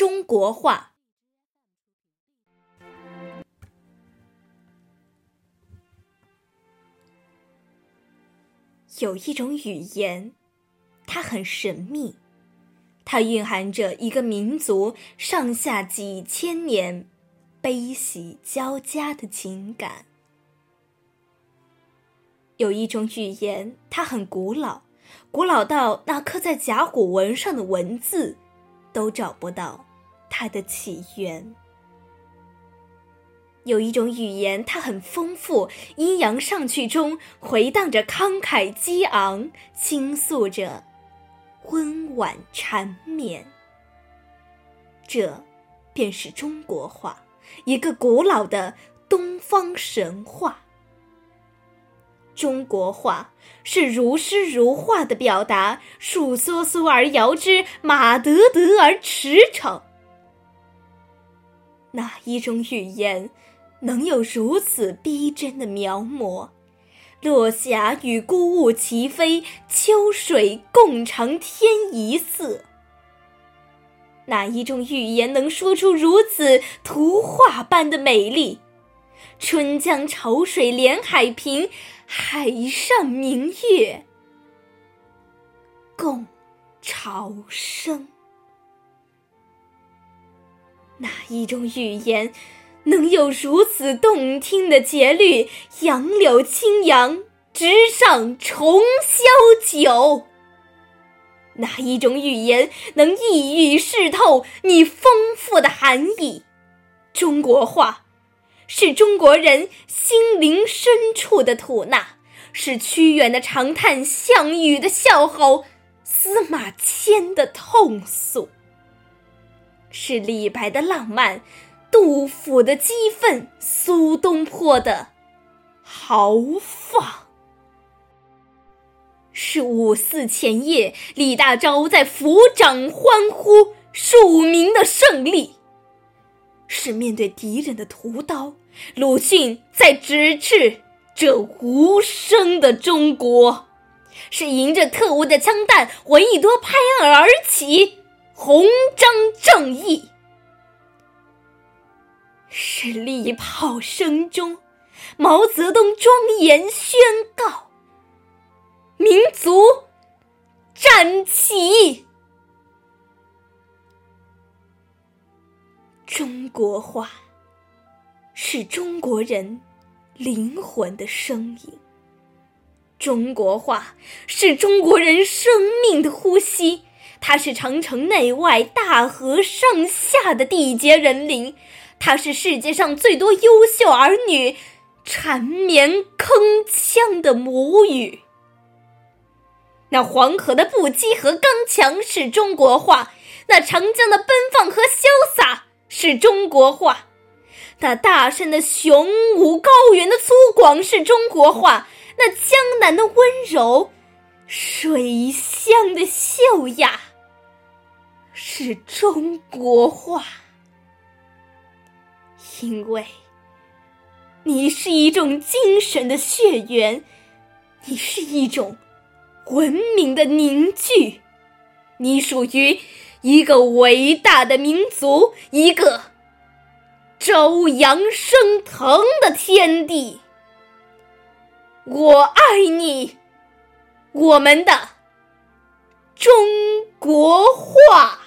中国话。有一种语言，它很神秘，它蕴含着一个民族上下几千年悲喜交加的情感。有一种语言，它很古老，古老到那刻在甲骨文上的文字都找不到它的起源。有一种语言，它很丰富，阴阳上去中回荡着慷慨激昂，倾诉着温婉缠绵。这，便是中国话，一个古老的东方神话。中国话是如诗如画的表达，树梭梭而摇之，马得得而驰骋。哪一种语言？能有如此逼真的描摹？落霞与孤鹜齐飞，秋水共长天一色。哪一种语言能说出如此图画般的美丽？春江潮水连海平，海上明月共潮生。哪一种语言？能有如此动听的节律，杨柳青扬，直上重霄九。哪一种语言能一语识透你丰富的含义？中国话，是中国人心灵深处的吐纳，是屈原的长叹，项羽的笑吼，司马迁的痛诉，是李白的浪漫。杜甫的激愤，苏东坡的豪放，是五四前夜李大钊在抚掌欢呼庶民的胜利；是面对敌人的屠刀，鲁迅在直斥这无声的中国；是迎着特务的枪弹，闻一多拍案而起，红章正义。是礼炮声中，毛泽东庄严宣告：“民族站起！”中国话是中国人灵魂的声音，中国话是中国人生命的呼吸，它是长城内外、大河上下的缔结人灵。它是世界上最多优秀儿女缠绵铿锵的母语。那黄河的不羁和刚强是中国话，那长江的奔放和潇洒是中国话，那大山的雄武、高原的粗犷是中国话，那江南的温柔、水乡的秀雅是中国话。因为，你是一种精神的血缘，你是一种文明的凝聚，你属于一个伟大的民族，一个朝阳升腾的天地。我爱你，我们的中国话。